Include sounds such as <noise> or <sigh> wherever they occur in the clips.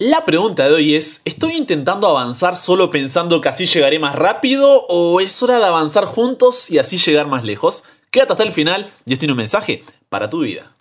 La pregunta de hoy es, ¿estoy intentando avanzar solo pensando que así llegaré más rápido o es hora de avanzar juntos y así llegar más lejos? Quédate hasta el final y este tiene un mensaje para tu vida.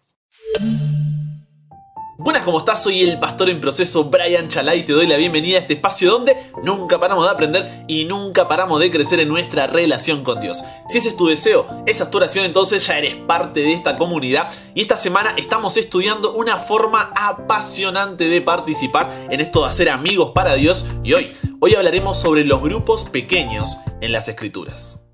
Buenas, ¿cómo estás? Soy el pastor en proceso Brian Chalai y te doy la bienvenida a este espacio donde nunca paramos de aprender y nunca paramos de crecer en nuestra relación con Dios. Si ese es tu deseo, esa es tu oración, entonces ya eres parte de esta comunidad y esta semana estamos estudiando una forma apasionante de participar en esto de hacer amigos para Dios y hoy, hoy hablaremos sobre los grupos pequeños en las escrituras.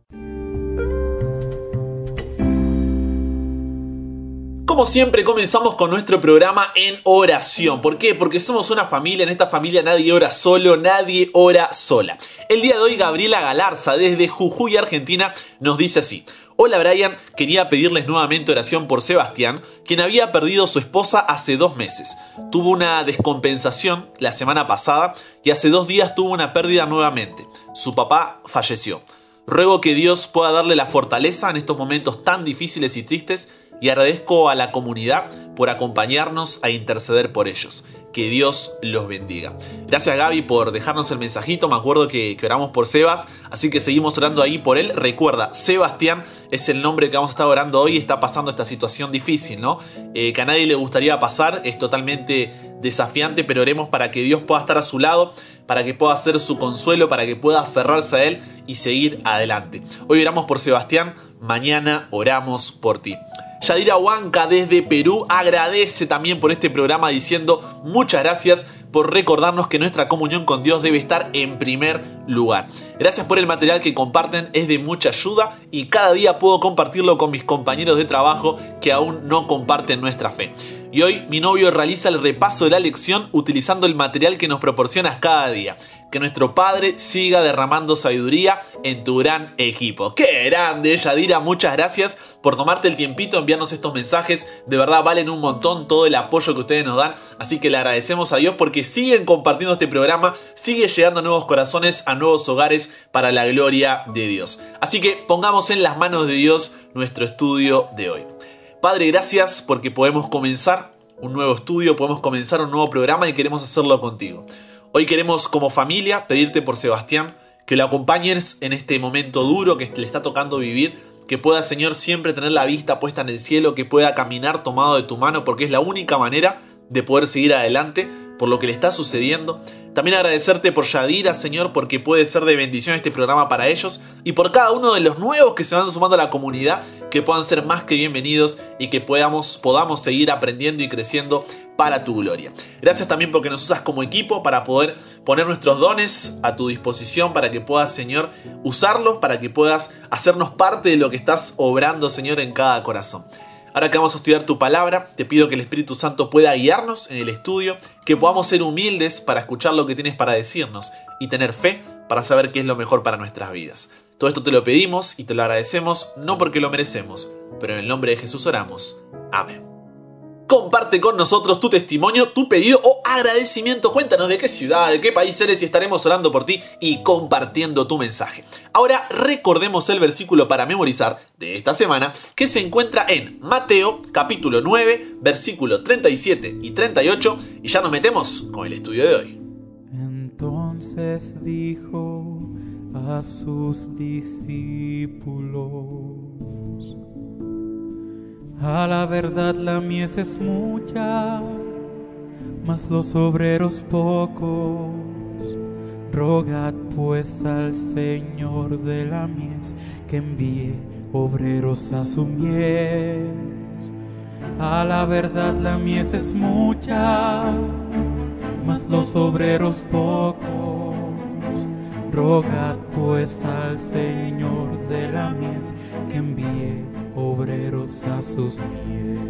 Como siempre comenzamos con nuestro programa en oración. ¿Por qué? Porque somos una familia, en esta familia nadie ora solo, nadie ora sola. El día de hoy Gabriela Galarza desde Jujuy, Argentina, nos dice así. Hola Brian, quería pedirles nuevamente oración por Sebastián, quien había perdido su esposa hace dos meses. Tuvo una descompensación la semana pasada y hace dos días tuvo una pérdida nuevamente. Su papá falleció. Ruego que Dios pueda darle la fortaleza en estos momentos tan difíciles y tristes y agradezco a la comunidad por acompañarnos a interceder por ellos. Que Dios los bendiga. Gracias Gaby por dejarnos el mensajito. Me acuerdo que, oramos por Sebas, así que seguimos orando ahí por él. Recuerda, Sebastián es el nombre que vamos a estar orando hoy. Está pasando esta situación difícil, ¿no? Eh, que a nadie le gustaría pasar. Es totalmente desafiante, pero oremos para que Dios pueda estar a su lado, para que pueda ser su consuelo, para que pueda aferrarse a él y seguir adelante. Hoy oramos por Sebastián, mañana oramos por ti. Yadira Huanca desde Perú agradece también por este programa diciendo muchas gracias por recordarnos que nuestra comunión con Dios debe estar en primer lugar. Gracias por el material que comparten, es de mucha ayuda y cada día puedo compartirlo con mis compañeros de trabajo que aún no comparten nuestra fe. Y hoy mi novio realiza el repaso de la lección utilizando el material que nos proporcionas cada día que nuestro Padre siga derramando sabiduría en tu gran equipo. ¡Qué grande, Yadira! Muchas gracias por tomarte el tiempito, enviarnos estos mensajes. De verdad valen un montón todo el apoyo que ustedes nos dan. Así que le agradecemos a Dios porque siguen compartiendo este programa, sigue llegando a nuevos corazones, a nuevos hogares para la gloria de Dios. Así que pongamos en las manos de Dios nuestro estudio de hoy. Padre, gracias porque podemos comenzar un nuevo estudio, podemos comenzar un nuevo programa y queremos hacerlo contigo. Hoy queremos como familia pedirte por Sebastián que lo acompañes en este momento duro que le está tocando vivir, que pueda Señor siempre tener la vista puesta en el cielo, que pueda caminar tomado de tu mano porque es la única manera de poder seguir adelante por lo que le está sucediendo. También agradecerte por Yadira, Señor, porque puede ser de bendición este programa para ellos y por cada uno de los nuevos que se van sumando a la comunidad, que puedan ser más que bienvenidos y que podamos, podamos seguir aprendiendo y creciendo para tu gloria. Gracias también porque nos usas como equipo para poder poner nuestros dones a tu disposición, para que puedas, Señor, usarlos, para que puedas hacernos parte de lo que estás obrando, Señor, en cada corazón. Ahora que vamos a estudiar tu palabra, te pido que el Espíritu Santo pueda guiarnos en el estudio, que podamos ser humildes para escuchar lo que tienes para decirnos y tener fe para saber qué es lo mejor para nuestras vidas. Todo esto te lo pedimos y te lo agradecemos, no porque lo merecemos, pero en el nombre de Jesús oramos. Amén. Comparte con nosotros tu testimonio, tu pedido o agradecimiento. Cuéntanos de qué ciudad, de qué país eres y estaremos orando por ti y compartiendo tu mensaje. Ahora recordemos el versículo para memorizar de esta semana que se encuentra en Mateo capítulo 9, versículo 37 y 38 y ya nos metemos con el estudio de hoy. Entonces dijo a sus discípulos a la verdad la mies es mucha, mas los obreros pocos. Rogad pues al Señor de la mies que envíe obreros a su mies. A la verdad la mies es mucha, mas los obreros pocos. Rogad pues al Señor de la mies que envíe obreros a sus pies.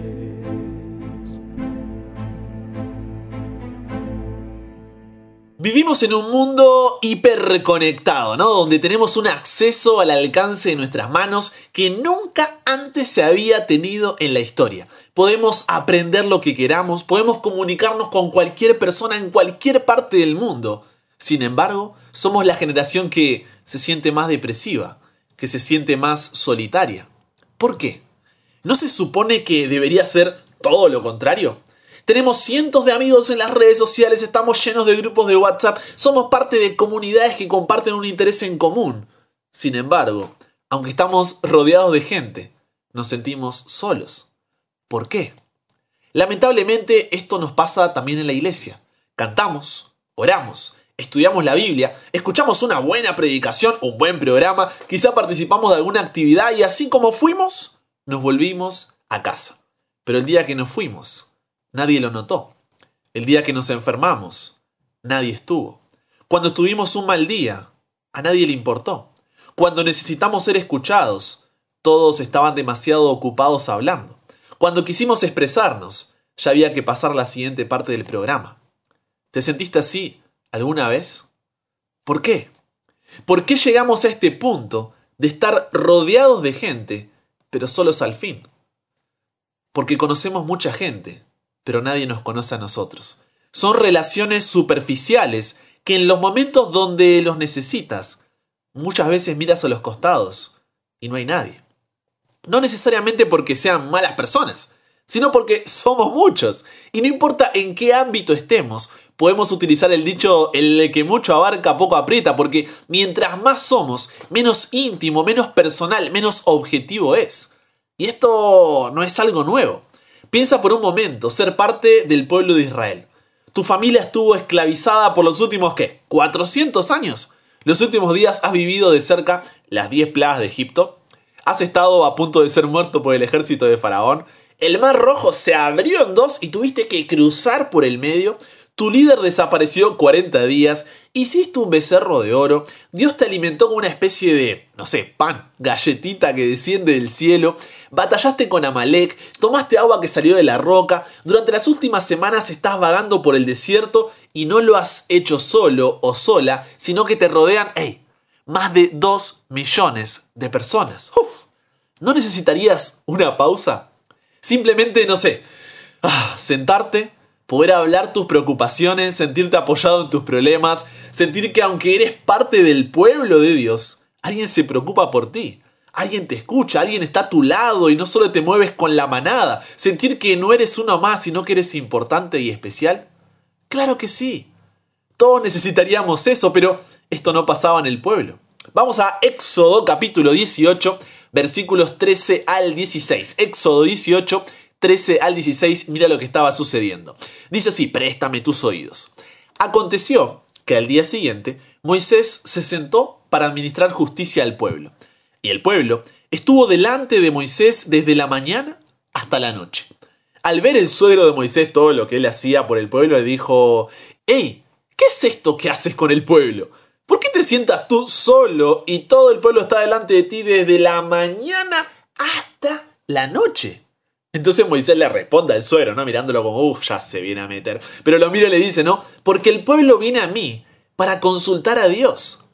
Vivimos en un mundo hiperconectado, ¿no? Donde tenemos un acceso al alcance de nuestras manos que nunca antes se había tenido en la historia. Podemos aprender lo que queramos, podemos comunicarnos con cualquier persona en cualquier parte del mundo. Sin embargo, somos la generación que se siente más depresiva, que se siente más solitaria. ¿Por qué? ¿No se supone que debería ser todo lo contrario? Tenemos cientos de amigos en las redes sociales, estamos llenos de grupos de WhatsApp, somos parte de comunidades que comparten un interés en común. Sin embargo, aunque estamos rodeados de gente, nos sentimos solos. ¿Por qué? Lamentablemente esto nos pasa también en la iglesia. Cantamos, oramos, estudiamos la Biblia, escuchamos una buena predicación, un buen programa, quizá participamos de alguna actividad y así como fuimos, nos volvimos a casa. Pero el día que nos fuimos, nadie lo notó. El día que nos enfermamos, nadie estuvo. Cuando tuvimos un mal día, a nadie le importó. Cuando necesitamos ser escuchados, todos estaban demasiado ocupados hablando. Cuando quisimos expresarnos, ya había que pasar la siguiente parte del programa. ¿Te sentiste así alguna vez? ¿Por qué? ¿Por qué llegamos a este punto de estar rodeados de gente, pero solos al fin? Porque conocemos mucha gente, pero nadie nos conoce a nosotros. Son relaciones superficiales que en los momentos donde los necesitas, muchas veces miras a los costados y no hay nadie. No necesariamente porque sean malas personas, sino porque somos muchos. Y no importa en qué ámbito estemos, podemos utilizar el dicho el que mucho abarca poco aprieta, porque mientras más somos, menos íntimo, menos personal, menos objetivo es. Y esto no es algo nuevo. Piensa por un momento ser parte del pueblo de Israel. Tu familia estuvo esclavizada por los últimos, ¿qué? ¿400 años? Los últimos días has vivido de cerca las 10 plagas de Egipto. Has estado a punto de ser muerto por el ejército de Faraón. El mar rojo se abrió en dos y tuviste que cruzar por el medio. Tu líder desapareció 40 días, hiciste un becerro de oro, Dios te alimentó con una especie de, no sé, pan, galletita que desciende del cielo, batallaste con Amalek, tomaste agua que salió de la roca, durante las últimas semanas estás vagando por el desierto y no lo has hecho solo o sola, sino que te rodean, hey, más de 2 millones de personas. ¿No necesitarías una pausa? Simplemente, no sé, ah, sentarte, poder hablar tus preocupaciones, sentirte apoyado en tus problemas, sentir que aunque eres parte del pueblo de Dios, alguien se preocupa por ti. Alguien te escucha, alguien está a tu lado y no solo te mueves con la manada. Sentir que no eres uno más, sino que eres importante y especial. Claro que sí. Todos necesitaríamos eso, pero esto no pasaba en el pueblo. Vamos a Éxodo capítulo 18, versículos 13 al 16. Éxodo 18, 13 al 16, mira lo que estaba sucediendo. Dice así, préstame tus oídos. Aconteció que al día siguiente Moisés se sentó para administrar justicia al pueblo. Y el pueblo estuvo delante de Moisés desde la mañana hasta la noche. Al ver el suegro de Moisés todo lo que él hacía por el pueblo, le dijo, ¡Ey! ¿Qué es esto que haces con el pueblo? ¿Por qué te sientas tú solo y todo el pueblo está delante de ti desde la mañana hasta la noche? Entonces Moisés le responde al suegro, ¿no? Mirándolo como, uff, ya se viene a meter. Pero lo mira y le dice, ¿no? Porque el pueblo viene a mí para consultar a Dios.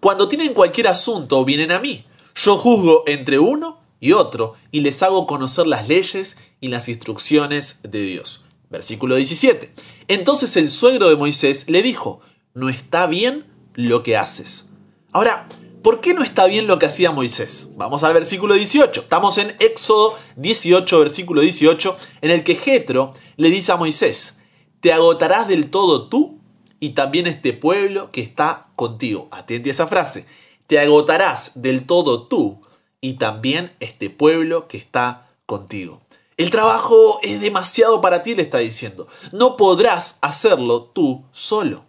Cuando tienen cualquier asunto, vienen a mí. Yo juzgo entre uno y otro y les hago conocer las leyes y las instrucciones de Dios. Versículo 17. Entonces el suegro de Moisés le dijo, no está bien lo que haces. Ahora, ¿Por qué no está bien lo que hacía Moisés? Vamos al versículo 18. Estamos en Éxodo 18, versículo 18, en el que Jetro le dice a Moisés: Te agotarás del todo tú y también este pueblo que está contigo. Atente a esa frase. Te agotarás del todo tú y también este pueblo que está contigo. El trabajo es demasiado para ti, le está diciendo. No podrás hacerlo tú solo.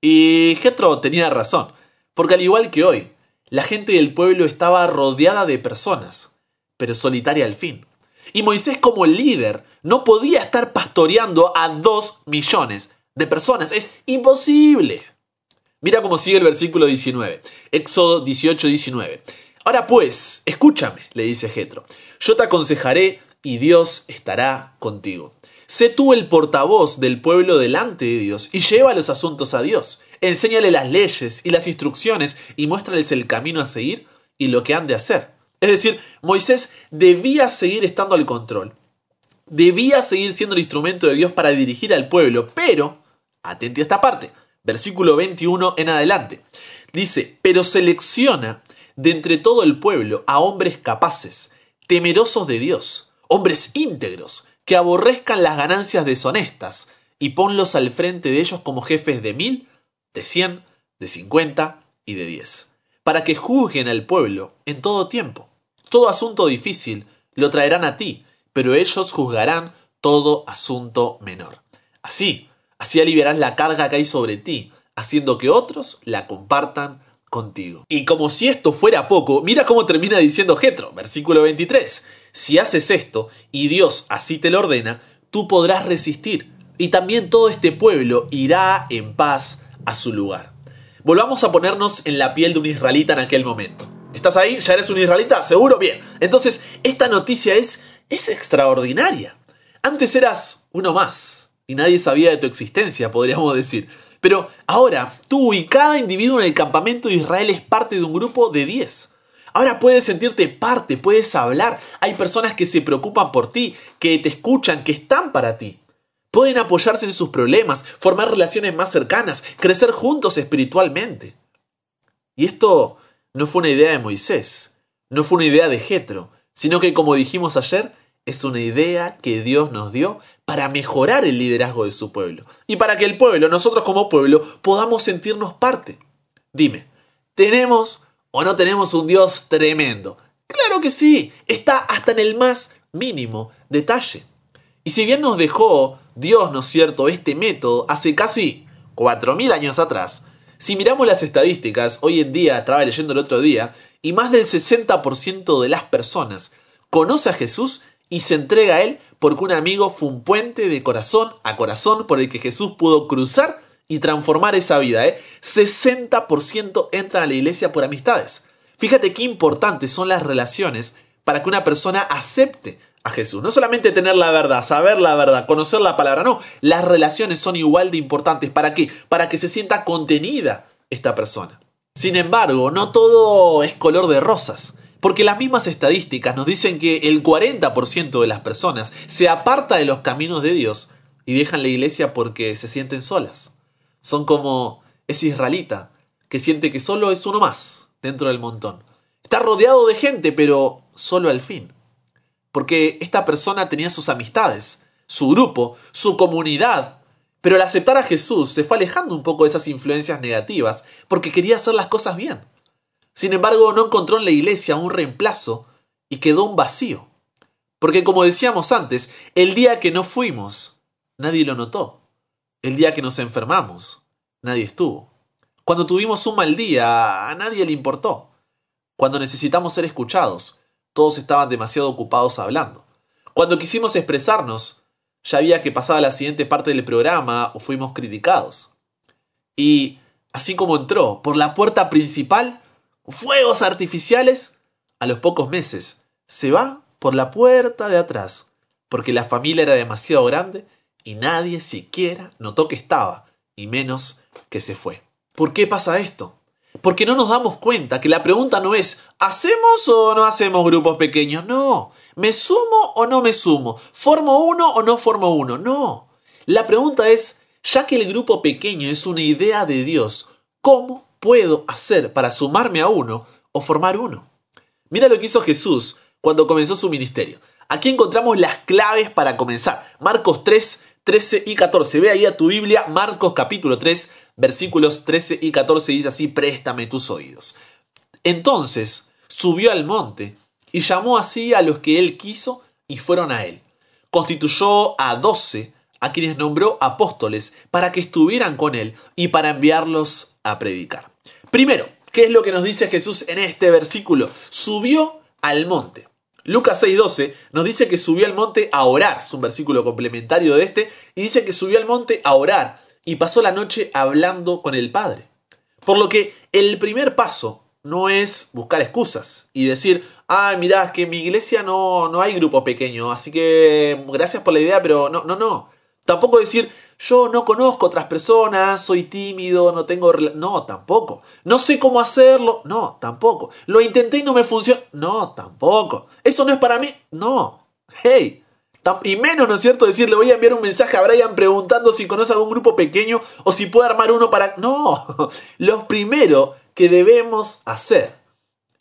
Y Jetro tenía razón, porque al igual que hoy, la gente del pueblo estaba rodeada de personas, pero solitaria al fin. Y Moisés como líder no podía estar pastoreando a dos millones de personas. Es imposible. Mira cómo sigue el versículo 19. Éxodo 18, 19. Ahora pues, escúchame, le dice Jetro. Yo te aconsejaré y Dios estará contigo. Sé tú el portavoz del pueblo delante de Dios y lleva los asuntos a Dios. Enséñale las leyes y las instrucciones y muéstrales el camino a seguir y lo que han de hacer. Es decir, Moisés debía seguir estando al control. Debía seguir siendo el instrumento de Dios para dirigir al pueblo, pero, atente a esta parte, versículo 21 en adelante, dice, pero selecciona de entre todo el pueblo a hombres capaces, temerosos de Dios, hombres íntegros, que aborrezcan las ganancias deshonestas y ponlos al frente de ellos como jefes de mil, de cien, de cincuenta y de diez, para que juzguen al pueblo en todo tiempo. Todo asunto difícil lo traerán a ti, pero ellos juzgarán todo asunto menor. Así, así aliviarás la carga que hay sobre ti, haciendo que otros la compartan contigo. Y como si esto fuera poco, mira cómo termina diciendo Jetro, versículo 23. Si haces esto y Dios así te lo ordena, tú podrás resistir y también todo este pueblo irá en paz a su lugar. Volvamos a ponernos en la piel de un israelita en aquel momento. ¿Estás ahí? ¿Ya eres un israelita? ¿Seguro? Bien. Entonces, esta noticia es, es extraordinaria. Antes eras uno más y nadie sabía de tu existencia, podríamos decir. Pero ahora, tú y cada individuo en el campamento de Israel es parte de un grupo de 10. Ahora puedes sentirte parte, puedes hablar. Hay personas que se preocupan por ti, que te escuchan, que están para ti. Pueden apoyarse en sus problemas, formar relaciones más cercanas, crecer juntos espiritualmente. Y esto no fue una idea de Moisés, no fue una idea de Jetro, sino que como dijimos ayer, es una idea que Dios nos dio para mejorar el liderazgo de su pueblo y para que el pueblo, nosotros como pueblo, podamos sentirnos parte. Dime, ¿tenemos o no tenemos un Dios tremendo? Claro que sí, está hasta en el más mínimo detalle. Y si bien nos dejó Dios, ¿no es cierto?, este método hace casi 4.000 años atrás, si miramos las estadísticas, hoy en día, estaba leyendo el otro día, y más del 60% de las personas conoce a Jesús y se entrega a Él porque un amigo fue un puente de corazón a corazón por el que Jesús pudo cruzar y transformar esa vida. ¿eh? 60% entran a la iglesia por amistades. Fíjate qué importantes son las relaciones para que una persona acepte a Jesús. No solamente tener la verdad, saber la verdad, conocer la palabra, no. Las relaciones son igual de importantes. ¿Para qué? Para que se sienta contenida esta persona. Sin embargo, no todo es color de rosas. Porque las mismas estadísticas nos dicen que el 40% de las personas se aparta de los caminos de Dios y dejan la iglesia porque se sienten solas. Son como ese israelita que siente que solo es uno más dentro del montón. Está rodeado de gente, pero solo al fin. Porque esta persona tenía sus amistades, su grupo, su comunidad, pero al aceptar a Jesús se fue alejando un poco de esas influencias negativas porque quería hacer las cosas bien. Sin embargo, no encontró en la iglesia un reemplazo y quedó un vacío. Porque como decíamos antes, el día que no fuimos, nadie lo notó. El día que nos enfermamos, nadie estuvo. Cuando tuvimos un mal día, a nadie le importó. Cuando necesitamos ser escuchados, todos estaban demasiado ocupados hablando. Cuando quisimos expresarnos, ya había que pasar la siguiente parte del programa o fuimos criticados. Y así como entró por la puerta principal, fuegos artificiales, a los pocos meses se va por la puerta de atrás, porque la familia era demasiado grande y nadie siquiera notó que estaba, y menos que se fue. ¿Por qué pasa esto? Porque no nos damos cuenta que la pregunta no es ¿hacemos o no hacemos grupos pequeños? No. ¿Me sumo o no me sumo? ¿Formo uno o no formo uno? No. La pregunta es, ya que el grupo pequeño es una idea de Dios, ¿cómo puedo hacer para sumarme a uno o formar uno? Mira lo que hizo Jesús cuando comenzó su ministerio. Aquí encontramos las claves para comenzar. Marcos 3, 13 y 14. Ve ahí a tu Biblia, Marcos capítulo 3, versículos 13 y 14. Dice así, préstame tus oídos. Entonces subió al monte y llamó así a los que él quiso y fueron a él. Constituyó a doce, a quienes nombró apóstoles, para que estuvieran con él y para enviarlos a predicar. Primero, ¿qué es lo que nos dice Jesús en este versículo? Subió al monte. Lucas 6:12 nos dice que subió al monte a orar, es un versículo complementario de este, y dice que subió al monte a orar y pasó la noche hablando con el Padre. Por lo que el primer paso no es buscar excusas y decir, ah, mirá, es que en mi iglesia no, no hay grupo pequeño, así que gracias por la idea, pero no, no, no. Tampoco decir, yo no conozco otras personas, soy tímido, no tengo... No, tampoco. No sé cómo hacerlo. No, tampoco. Lo intenté y no me funciona. No, tampoco. Eso no es para mí. No. Hey. Y menos, ¿no es cierto? Decir, le voy a enviar un mensaje a Brian preguntando si conoce algún grupo pequeño o si puede armar uno para... No. <laughs> Lo primero que debemos hacer,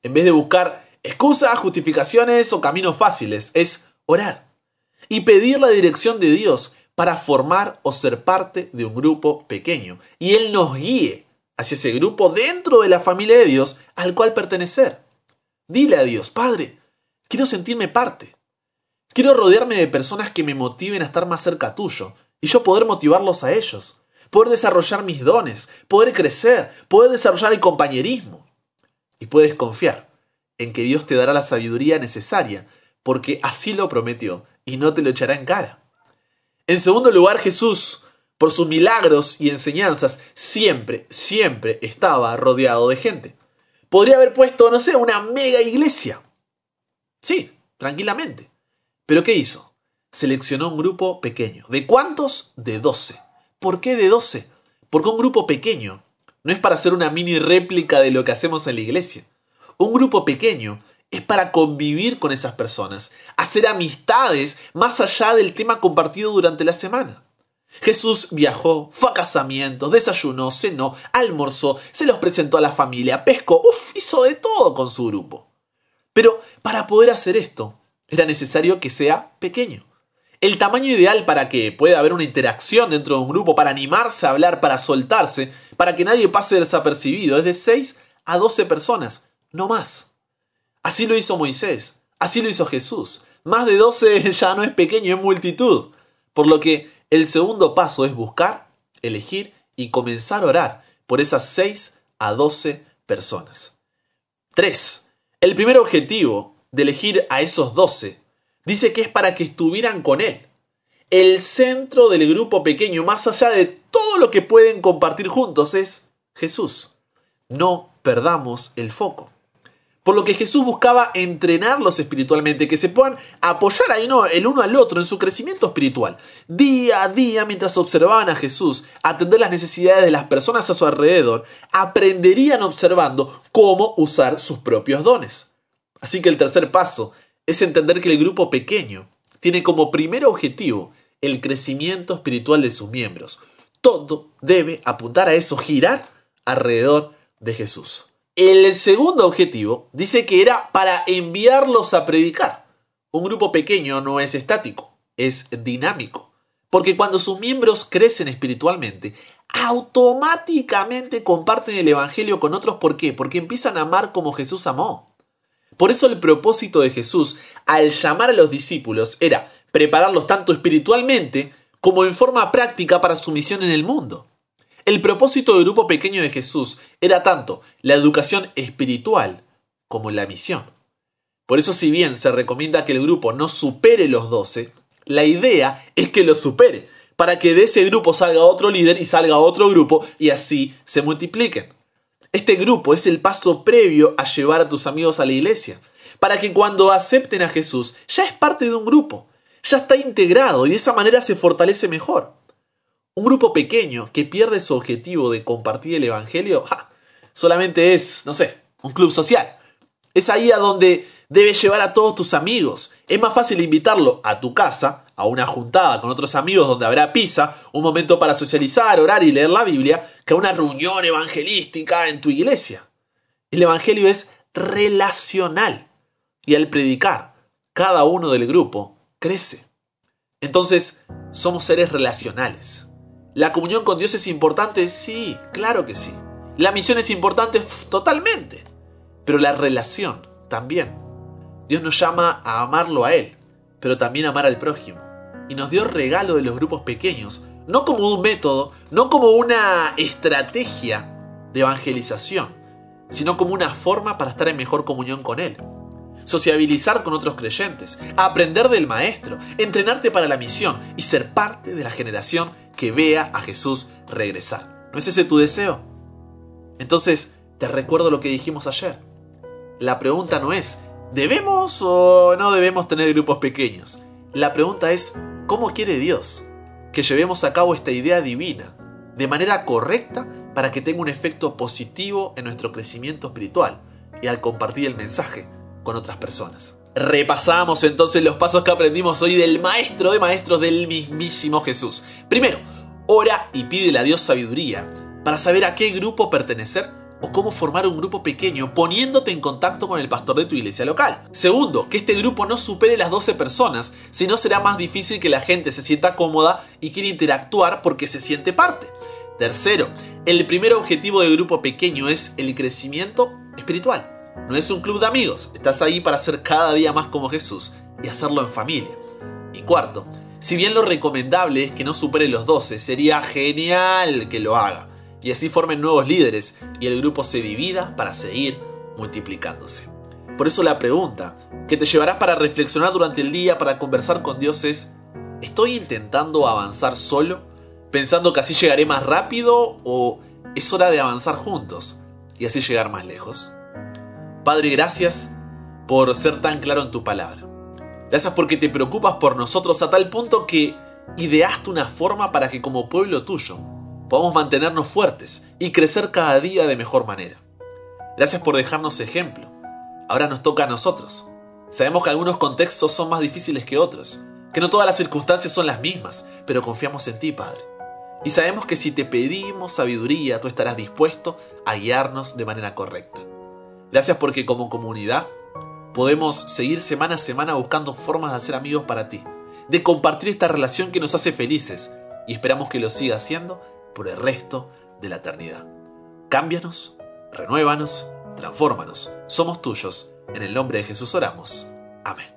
en vez de buscar excusas, justificaciones o caminos fáciles, es orar. y pedir la dirección de Dios para formar o ser parte de un grupo pequeño. Y Él nos guíe hacia ese grupo dentro de la familia de Dios al cual pertenecer. Dile a Dios, Padre, quiero sentirme parte. Quiero rodearme de personas que me motiven a estar más cerca tuyo y yo poder motivarlos a ellos, poder desarrollar mis dones, poder crecer, poder desarrollar el compañerismo. Y puedes confiar en que Dios te dará la sabiduría necesaria, porque así lo prometió y no te lo echará en cara. En segundo lugar, Jesús, por sus milagros y enseñanzas, siempre, siempre estaba rodeado de gente. Podría haber puesto, no sé, una mega iglesia. Sí, tranquilamente. Pero ¿qué hizo? Seleccionó un grupo pequeño. ¿De cuántos? De 12. ¿Por qué de 12? Porque un grupo pequeño no es para hacer una mini réplica de lo que hacemos en la iglesia. Un grupo pequeño es para convivir con esas personas, hacer amistades más allá del tema compartido durante la semana. Jesús viajó, fue a casamientos, desayunó, cenó, almorzó, se los presentó a la familia, pescó, uff, hizo de todo con su grupo. Pero para poder hacer esto, era necesario que sea pequeño. El tamaño ideal para que pueda haber una interacción dentro de un grupo, para animarse a hablar, para soltarse, para que nadie pase desapercibido, es de 6 a 12 personas, no más. Así lo hizo Moisés, así lo hizo Jesús. Más de 12 <laughs> ya no es pequeño, es multitud. Por lo que el segundo paso es buscar, elegir y comenzar a orar por esas 6 a 12 personas. 3. El primer objetivo de elegir a esos 12 dice que es para que estuvieran con él. El centro del grupo pequeño, más allá de todo lo que pueden compartir juntos, es Jesús. No perdamos el foco. Por lo que Jesús buscaba entrenarlos espiritualmente, que se puedan apoyar ahí no, el uno al otro en su crecimiento espiritual. Día a día, mientras observaban a Jesús atender las necesidades de las personas a su alrededor, aprenderían observando cómo usar sus propios dones. Así que el tercer paso es entender que el grupo pequeño tiene como primer objetivo el crecimiento espiritual de sus miembros. Todo debe apuntar a eso, girar alrededor de Jesús. El segundo objetivo dice que era para enviarlos a predicar. Un grupo pequeño no es estático, es dinámico. Porque cuando sus miembros crecen espiritualmente, automáticamente comparten el Evangelio con otros. ¿Por qué? Porque empiezan a amar como Jesús amó. Por eso el propósito de Jesús al llamar a los discípulos era prepararlos tanto espiritualmente como en forma práctica para su misión en el mundo. El propósito del grupo pequeño de Jesús era tanto la educación espiritual como la misión. Por eso si bien se recomienda que el grupo no supere los 12, la idea es que lo supere, para que de ese grupo salga otro líder y salga otro grupo y así se multipliquen. Este grupo es el paso previo a llevar a tus amigos a la iglesia, para que cuando acepten a Jesús ya es parte de un grupo, ya está integrado y de esa manera se fortalece mejor. Un grupo pequeño que pierde su objetivo de compartir el Evangelio, solamente es, no sé, un club social. Es ahí a donde debes llevar a todos tus amigos. Es más fácil invitarlo a tu casa, a una juntada con otros amigos donde habrá pizza, un momento para socializar, orar y leer la Biblia, que a una reunión evangelística en tu iglesia. El Evangelio es relacional. Y al predicar, cada uno del grupo crece. Entonces, somos seres relacionales. ¿La comunión con Dios es importante? Sí, claro que sí. ¿La misión es importante? Totalmente. Pero la relación también. Dios nos llama a amarlo a Él, pero también a amar al prójimo. Y nos dio regalo de los grupos pequeños, no como un método, no como una estrategia de evangelización, sino como una forma para estar en mejor comunión con Él. Sociabilizar con otros creyentes, aprender del Maestro, entrenarte para la misión y ser parte de la generación que vea a Jesús regresar. ¿No es ese tu deseo? Entonces, te recuerdo lo que dijimos ayer. La pregunta no es, ¿debemos o no debemos tener grupos pequeños? La pregunta es, ¿cómo quiere Dios que llevemos a cabo esta idea divina de manera correcta para que tenga un efecto positivo en nuestro crecimiento espiritual y al compartir el mensaje con otras personas? Repasamos entonces los pasos que aprendimos hoy del maestro de maestros del mismísimo Jesús. Primero, ora y pídele a Dios sabiduría para saber a qué grupo pertenecer o cómo formar un grupo pequeño poniéndote en contacto con el pastor de tu iglesia local. Segundo, que este grupo no supere las 12 personas, si no será más difícil que la gente se sienta cómoda y quiera interactuar porque se siente parte. Tercero, el primer objetivo del grupo pequeño es el crecimiento espiritual. No es un club de amigos, estás ahí para ser cada día más como Jesús y hacerlo en familia. Y cuarto, si bien lo recomendable es que no supere los 12, sería genial que lo haga y así formen nuevos líderes y el grupo se divida para seguir multiplicándose. Por eso la pregunta que te llevarás para reflexionar durante el día, para conversar con Dios es, ¿estoy intentando avanzar solo? ¿Pensando que así llegaré más rápido o es hora de avanzar juntos y así llegar más lejos? Padre, gracias por ser tan claro en tu palabra. Gracias porque te preocupas por nosotros a tal punto que ideaste una forma para que como pueblo tuyo podamos mantenernos fuertes y crecer cada día de mejor manera. Gracias por dejarnos ejemplo. Ahora nos toca a nosotros. Sabemos que algunos contextos son más difíciles que otros, que no todas las circunstancias son las mismas, pero confiamos en ti, Padre. Y sabemos que si te pedimos sabiduría, tú estarás dispuesto a guiarnos de manera correcta. Gracias porque como comunidad podemos seguir semana a semana buscando formas de hacer amigos para ti, de compartir esta relación que nos hace felices y esperamos que lo siga haciendo por el resto de la eternidad. Cámbianos, renuévanos, transfórmanos. Somos tuyos. En el nombre de Jesús oramos. Amén.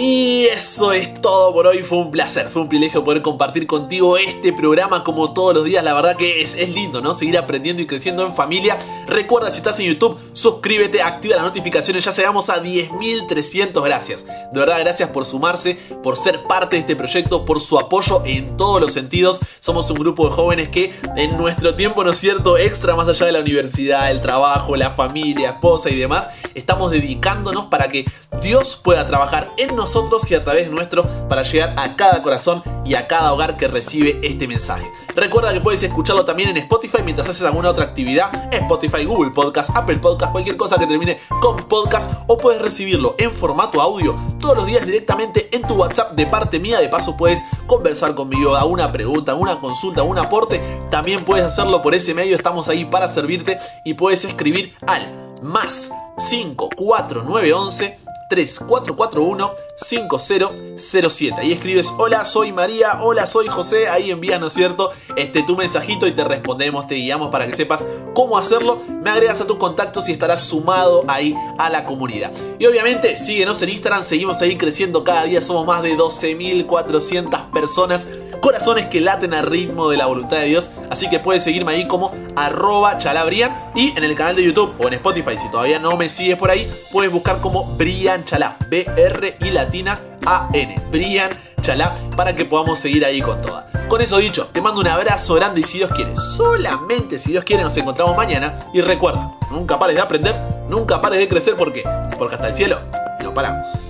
Y eso es todo por hoy. Fue un placer, fue un privilegio poder compartir contigo este programa como todos los días. La verdad que es, es, lindo, ¿no? Seguir aprendiendo y creciendo en familia. Recuerda, si estás en YouTube, suscríbete, activa las notificaciones. Ya llegamos a 10.300. Gracias. De verdad, gracias por sumarse, por ser parte de este proyecto, por su apoyo en todos los sentidos. Somos un grupo de jóvenes que en nuestro tiempo, ¿no es cierto?, extra más allá de la universidad, el trabajo, la familia, esposa y demás, estamos dedicándonos para que Dios pueda trabajar en nosotros y a través nuestro para llegar a cada corazón y a cada hogar que recibe este mensaje. Recuerda que puedes escucharlo también en Spotify mientras haces alguna otra actividad, Spotify, Google Podcast, Apple Podcast, cualquier cosa que termine con podcast o puedes recibirlo en formato audio todos los días directamente en tu WhatsApp de parte mía. De paso puedes conversar conmigo, a una pregunta, una consulta, un aporte. También puedes hacerlo por ese medio, estamos ahí para servirte y puedes escribir al más 54911 3441-5007. Ahí escribes, hola, soy María, hola, soy José. Ahí envías, ¿no es cierto? Este, tu mensajito y te respondemos, te guiamos para que sepas cómo hacerlo. Me agregas a tus contactos y estarás sumado ahí a la comunidad. Y obviamente, síguenos en Instagram, seguimos ahí creciendo cada día. Somos más de 12.400 personas corazones que laten al ritmo de la voluntad de Dios. Así que puedes seguirme ahí como arroba chalabrian y en el canal de YouTube o en Spotify, si todavía no me sigues por ahí, puedes buscar como Brian Chalá, B-R y latina A-N, Brian Chalá, para que podamos seguir ahí con toda. Con eso dicho, te mando un abrazo grande y si Dios quiere, solamente si Dios quiere nos encontramos mañana y recuerda, nunca pares de aprender, nunca pares de crecer, ¿por qué? Porque hasta el cielo no paramos.